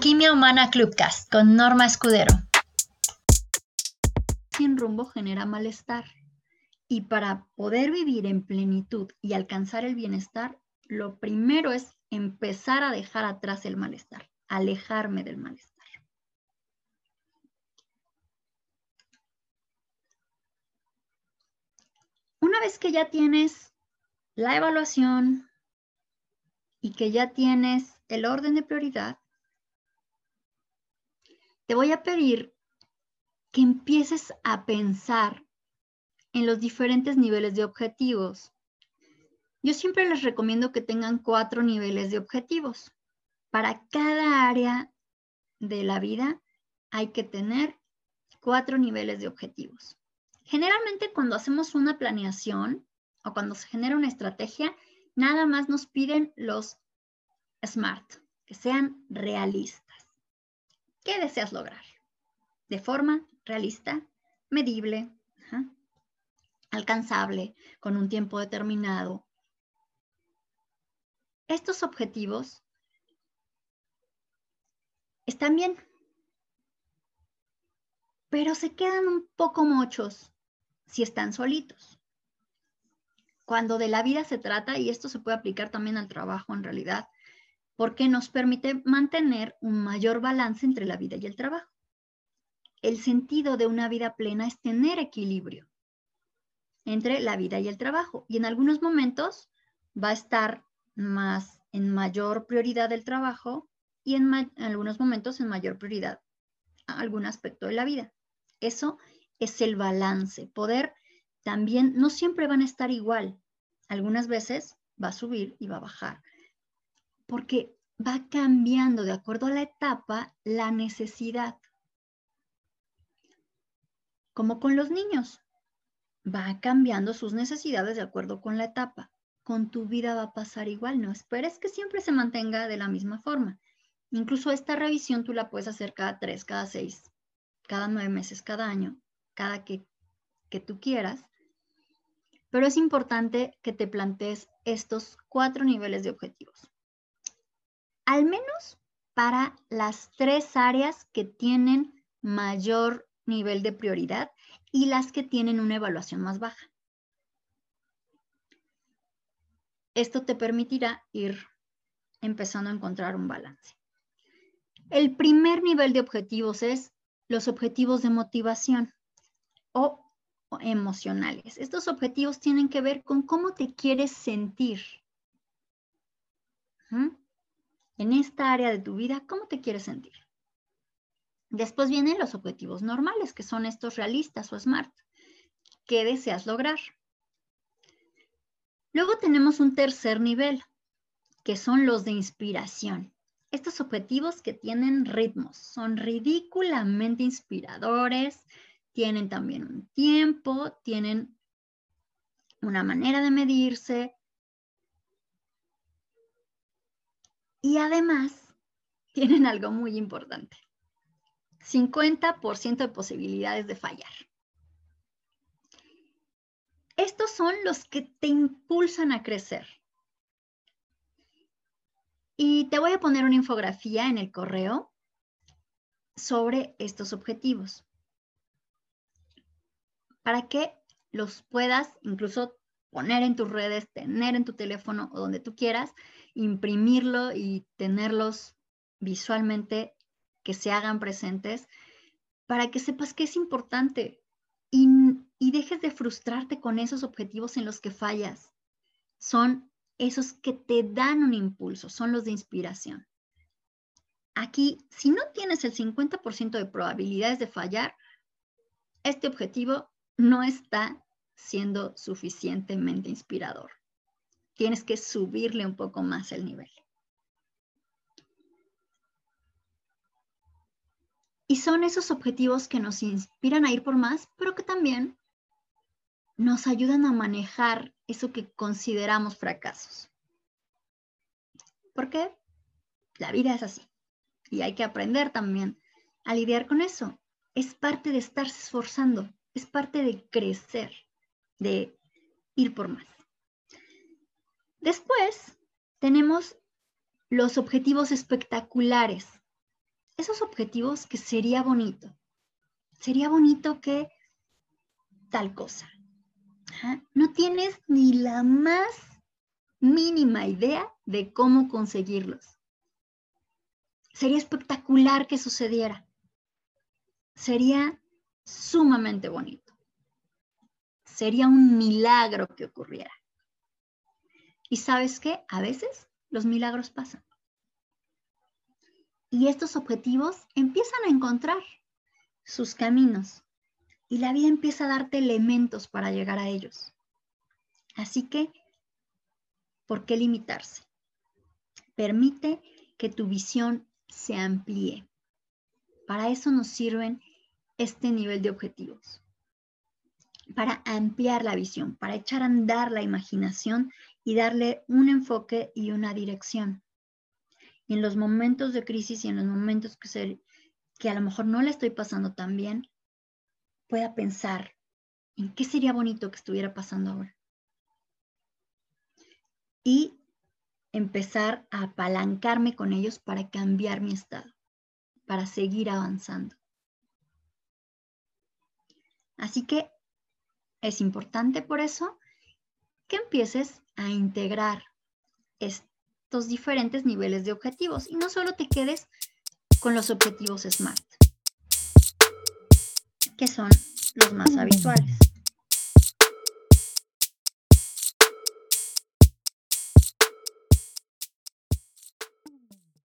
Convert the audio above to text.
Alquimia Humana Clubcast con Norma Escudero. Sin rumbo genera malestar. Y para poder vivir en plenitud y alcanzar el bienestar, lo primero es empezar a dejar atrás el malestar, alejarme del malestar. Una vez que ya tienes la evaluación y que ya tienes el orden de prioridad, te voy a pedir que empieces a pensar en los diferentes niveles de objetivos. Yo siempre les recomiendo que tengan cuatro niveles de objetivos. Para cada área de la vida hay que tener cuatro niveles de objetivos. Generalmente cuando hacemos una planeación o cuando se genera una estrategia, nada más nos piden los SMART, que sean realistas. ¿Qué deseas lograr? De forma realista, medible, alcanzable, con un tiempo determinado. Estos objetivos están bien, pero se quedan un poco mochos si están solitos. Cuando de la vida se trata, y esto se puede aplicar también al trabajo en realidad, porque nos permite mantener un mayor balance entre la vida y el trabajo. El sentido de una vida plena es tener equilibrio entre la vida y el trabajo. Y en algunos momentos va a estar más en mayor prioridad el trabajo y en, algunos momentos en mayor prioridad algún aspecto de la vida. Eso es el balance. Poder también, no siempre van a estar igual. Algunas veces va a subir y va a bajar porque va cambiando de acuerdo a la etapa la necesidad. Como con los niños, va cambiando sus necesidades de acuerdo con la etapa. Con tu vida va a pasar igual, no esperes que siempre se mantenga de la misma forma. Incluso esta revisión tú la puedes hacer cada tres, cada seis, cada nueve meses, cada año, cada que, que tú quieras. Pero es importante que te plantees estos cuatro niveles de objetivos al menos para las tres áreas que tienen mayor nivel de prioridad y las que tienen una evaluación más baja. Esto te permitirá ir empezando a encontrar un balance. El primer nivel de objetivos es los objetivos de motivación o emocionales. Estos objetivos tienen que ver con cómo te quieres sentir en esta área de tu vida, ¿cómo te quieres sentir? Después vienen los objetivos normales, que son estos realistas o SMART. ¿Qué deseas lograr? Luego tenemos un tercer nivel, que son los de inspiración. Estos objetivos que tienen ritmos, son ridículamente inspiradores, tienen también un tiempo, tienen una manera de medirse, Y además, tienen algo muy importante. 50% de posibilidades de fallar. Estos son los que te impulsan a crecer. Y te voy a poner una infografía en el correo sobre estos objetivos para que los puedas incluso poner en tus redes, tener en tu teléfono o donde tú quieras, imprimirlo y tenerlos visualmente que se hagan presentes para que sepas que es importante y, y dejes de frustrarte con esos objetivos en los que fallas. Son esos que te dan un impulso, son los de inspiración. Aquí, si no tienes el 50% de probabilidades de fallar, este objetivo no está siendo suficientemente inspirador. Tienes que subirle un poco más el nivel. Y son esos objetivos que nos inspiran a ir por más, pero que también nos ayudan a manejar eso que consideramos fracasos. ¿Por qué? La vida es así. Y hay que aprender también a lidiar con eso. Es parte de estarse esforzando, es parte de crecer de ir por más. Después tenemos los objetivos espectaculares. esos objetivos que sería bonito. Sería bonito que tal cosa. No tienes ni la más mínima idea de cómo conseguirlos. Sería espectacular que sucediera. Sería sumamente bonito. Sería un milagro que ocurriera. Y sabes qué? A veces los milagros pasan. Y estos objetivos empiezan a encontrar sus caminos y la vida empieza a darte elementos para llegar a ellos. Así que, ¿por qué limitarse? Permite que tu visión se amplíe. Para eso nos sirven este nivel de objetivos. Para ampliar la visión, para echar a andar la imaginación y darle un enfoque y una dirección. Y en los momentos de crisis y en los momentos que, que a lo mejor no le estoy pasando tan bien, pueda pensar en qué sería bonito que estuviera pasando ahora. Y empezar a apalancarme con ellos para cambiar mi estado, para seguir avanzando. Así que es importante por eso que empieces a integrar estos diferentes niveles de objetivos y no solo te quedes con los objetivos SMART que son los más habituales.